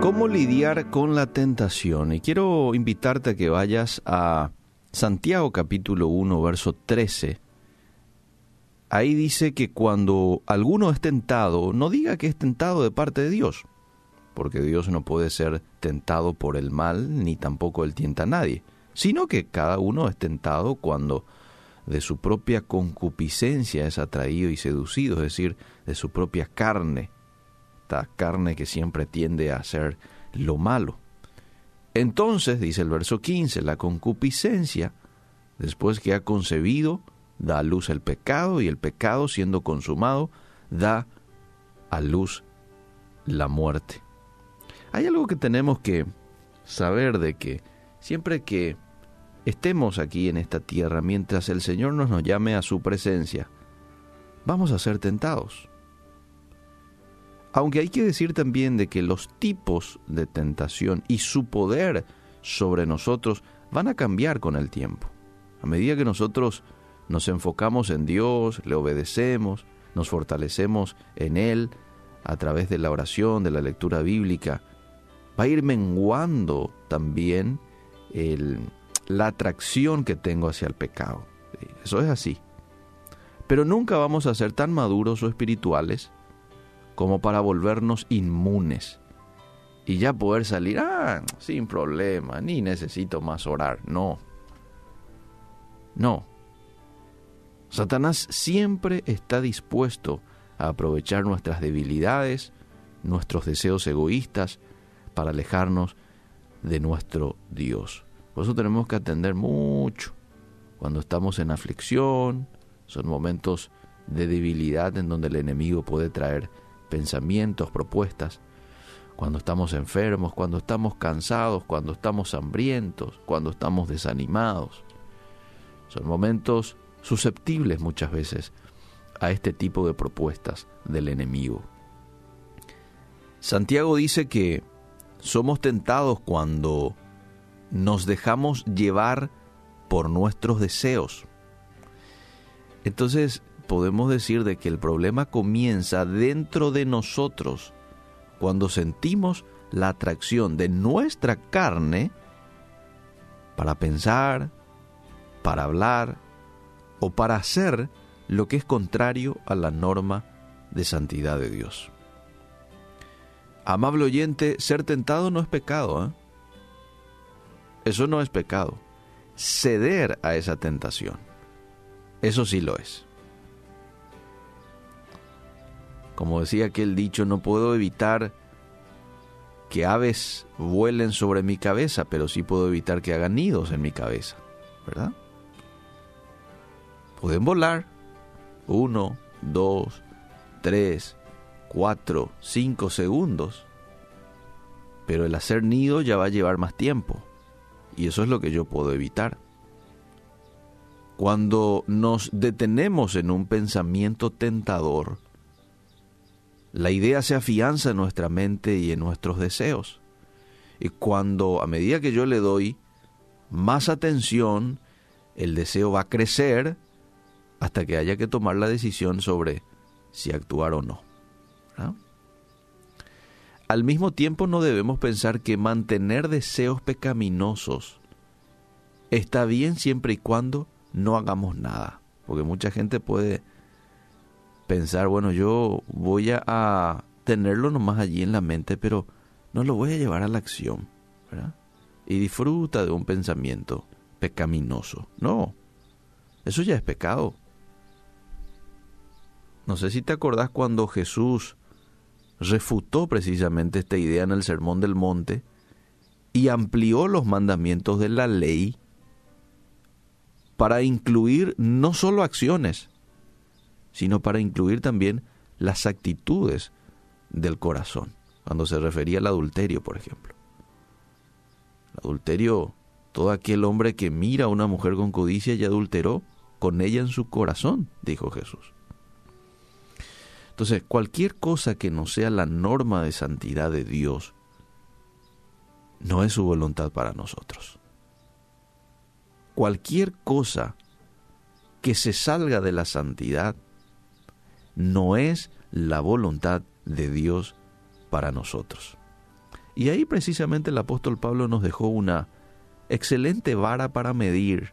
¿Cómo lidiar con la tentación? Y quiero invitarte a que vayas a Santiago capítulo 1, verso 13. Ahí dice que cuando alguno es tentado, no diga que es tentado de parte de Dios, porque Dios no puede ser tentado por el mal, ni tampoco él tienta a nadie, sino que cada uno es tentado cuando de su propia concupiscencia es atraído y seducido, es decir, de su propia carne carne que siempre tiende a hacer lo malo. Entonces, dice el verso 15, la concupiscencia, después que ha concebido, da a luz el pecado y el pecado siendo consumado, da a luz la muerte. Hay algo que tenemos que saber de que siempre que estemos aquí en esta tierra, mientras el Señor nos, nos llame a su presencia, vamos a ser tentados. Aunque hay que decir también de que los tipos de tentación y su poder sobre nosotros van a cambiar con el tiempo. A medida que nosotros nos enfocamos en Dios, le obedecemos, nos fortalecemos en Él a través de la oración, de la lectura bíblica, va a ir menguando también la atracción que tengo hacia el pecado. Eso es así. Pero nunca vamos a ser tan maduros o espirituales como para volvernos inmunes y ya poder salir, ah, sin problema, ni necesito más orar. No. No. Satanás siempre está dispuesto a aprovechar nuestras debilidades, nuestros deseos egoístas, para alejarnos de nuestro Dios. Por eso tenemos que atender mucho cuando estamos en aflicción, son momentos de debilidad en donde el enemigo puede traer pensamientos, propuestas, cuando estamos enfermos, cuando estamos cansados, cuando estamos hambrientos, cuando estamos desanimados. Son momentos susceptibles muchas veces a este tipo de propuestas del enemigo. Santiago dice que somos tentados cuando nos dejamos llevar por nuestros deseos. Entonces, podemos decir de que el problema comienza dentro de nosotros cuando sentimos la atracción de nuestra carne para pensar, para hablar o para hacer lo que es contrario a la norma de santidad de Dios. Amable oyente, ser tentado no es pecado. ¿eh? Eso no es pecado. Ceder a esa tentación. Eso sí lo es. Como decía aquel dicho, no puedo evitar que aves vuelen sobre mi cabeza, pero sí puedo evitar que hagan nidos en mi cabeza, ¿verdad? Pueden volar uno, dos, tres, cuatro, cinco segundos, pero el hacer nido ya va a llevar más tiempo, y eso es lo que yo puedo evitar. Cuando nos detenemos en un pensamiento tentador, la idea se afianza en nuestra mente y en nuestros deseos. Y cuando a medida que yo le doy más atención, el deseo va a crecer hasta que haya que tomar la decisión sobre si actuar o no. Al mismo tiempo no debemos pensar que mantener deseos pecaminosos está bien siempre y cuando no hagamos nada. Porque mucha gente puede pensar, bueno, yo voy a, tenerlo nomás allí en la mente, pero no lo voy a llevar a la acción. Y disfruta de un pensamiento pecaminoso. No, eso ya es pecado. No sé si te acordás cuando Jesús refutó precisamente esta idea en el Sermón del Monte y amplió los mandamientos de la ley para incluir no solo acciones, sino para incluir también las actitudes del corazón, cuando se refería al adulterio, por ejemplo. El adulterio, todo aquel hombre que mira a una mujer con codicia y adulteró con ella en su corazón, dijo Jesús. Entonces, cualquier cosa que no sea la norma de santidad de Dios, no es su voluntad para nosotros. Cualquier cosa que se salga de la santidad no es la voluntad de Dios para nosotros. Y ahí precisamente el apóstol Pablo nos dejó una excelente vara para medir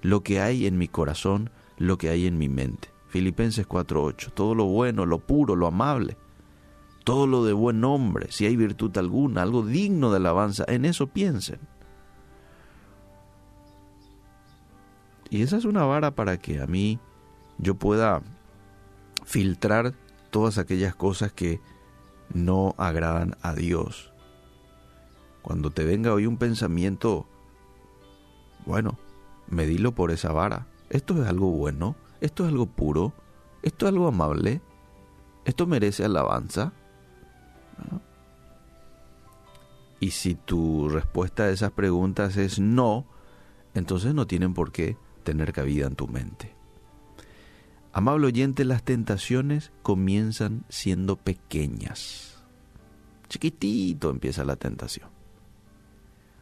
lo que hay en mi corazón, lo que hay en mi mente. Filipenses 4:8, todo lo bueno, lo puro, lo amable, todo lo de buen nombre, si hay virtud alguna, algo digno de alabanza, en eso piensen. Y esa es una vara para que a mí yo pueda filtrar todas aquellas cosas que no agradan a Dios. Cuando te venga hoy un pensamiento, bueno, medilo por esa vara. Esto es algo bueno, esto es algo puro, esto es algo amable, esto merece alabanza. Y si tu respuesta a esas preguntas es no, entonces no tienen por qué tener cabida en tu mente. Amable oyente, las tentaciones comienzan siendo pequeñas. Chiquitito empieza la tentación.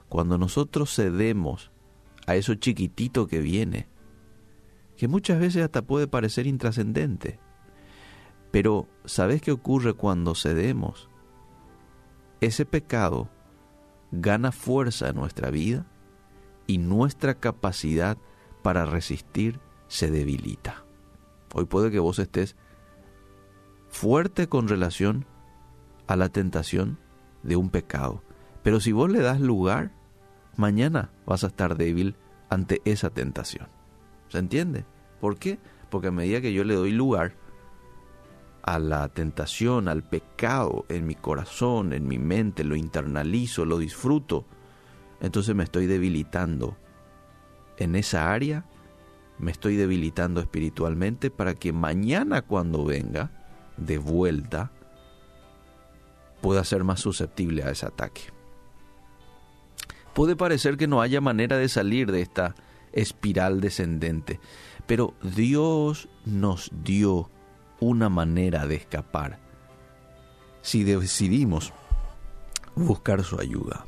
Cuando nosotros cedemos a eso chiquitito que viene, que muchas veces hasta puede parecer intrascendente, pero ¿sabes qué ocurre cuando cedemos? Ese pecado gana fuerza en nuestra vida y nuestra capacidad para resistir se debilita. Hoy puede que vos estés fuerte con relación a la tentación de un pecado, pero si vos le das lugar, mañana vas a estar débil ante esa tentación. ¿Se entiende? ¿Por qué? Porque a medida que yo le doy lugar a la tentación, al pecado en mi corazón, en mi mente, lo internalizo, lo disfruto, entonces me estoy debilitando en esa área, me estoy debilitando espiritualmente para que mañana cuando venga de vuelta pueda ser más susceptible a ese ataque. Puede parecer que no haya manera de salir de esta espiral descendente, pero Dios nos dio una manera de escapar si decidimos buscar su ayuda.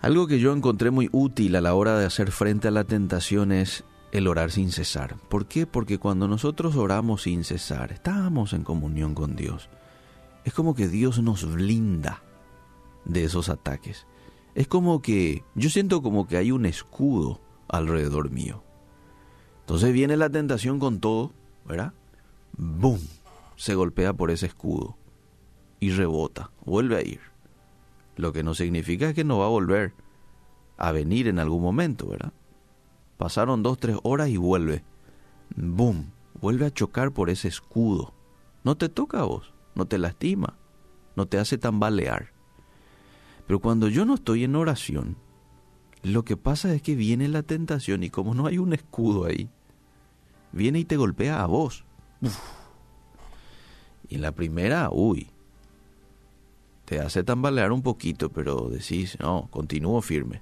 Algo que yo encontré muy útil a la hora de hacer frente a la tentación es el orar sin cesar. ¿Por qué? Porque cuando nosotros oramos sin cesar, estamos en comunión con Dios. Es como que Dios nos blinda de esos ataques. Es como que yo siento como que hay un escudo alrededor mío. Entonces viene la tentación con todo, ¿verdad? ¡Bum! Se golpea por ese escudo y rebota, vuelve a ir. Lo que no significa que no va a volver a venir en algún momento, ¿verdad? Pasaron dos, tres horas y vuelve. ¡Bum! Vuelve a chocar por ese escudo. No te toca a vos, no te lastima, no te hace tambalear. Pero cuando yo no estoy en oración, lo que pasa es que viene la tentación y como no hay un escudo ahí, viene y te golpea a vos. Y en la primera, uy, te hace tambalear un poquito, pero decís, no, continúo firme.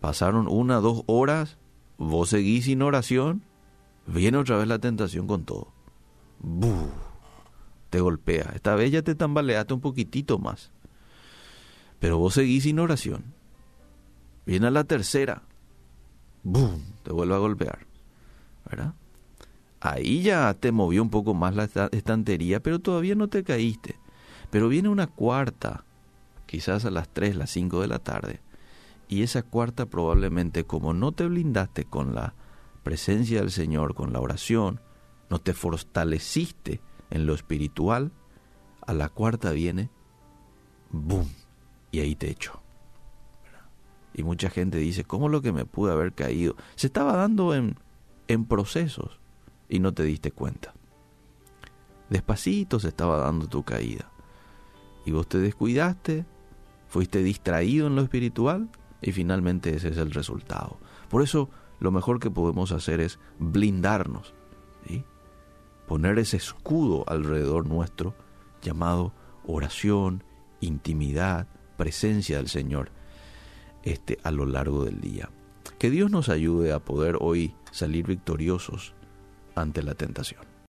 Pasaron una, dos horas, vos seguís sin oración, viene otra vez la tentación con todo. Te golpea. Esta vez ya te tambaleaste un poquitito más. Pero vos seguís sin oración. Viene la tercera. ¡Bum! Te vuelve a golpear. ¿Verdad? Ahí ya te movió un poco más la estantería, pero todavía no te caíste. Pero viene una cuarta, quizás a las 3, las 5 de la tarde, y esa cuarta probablemente como no te blindaste con la presencia del Señor, con la oración, no te fortaleciste en lo espiritual, a la cuarta viene, ¡boom! Y ahí te echo. Y mucha gente dice, ¿cómo lo que me pude haber caído? Se estaba dando en, en procesos y no te diste cuenta. Despacito se estaba dando tu caída y vos te descuidaste, fuiste distraído en lo espiritual y finalmente ese es el resultado. Por eso lo mejor que podemos hacer es blindarnos, poner ese escudo alrededor nuestro llamado oración, intimidad, presencia del Señor este, a lo largo del día. Que Dios nos ayude a poder hoy salir victoriosos ante la tentación.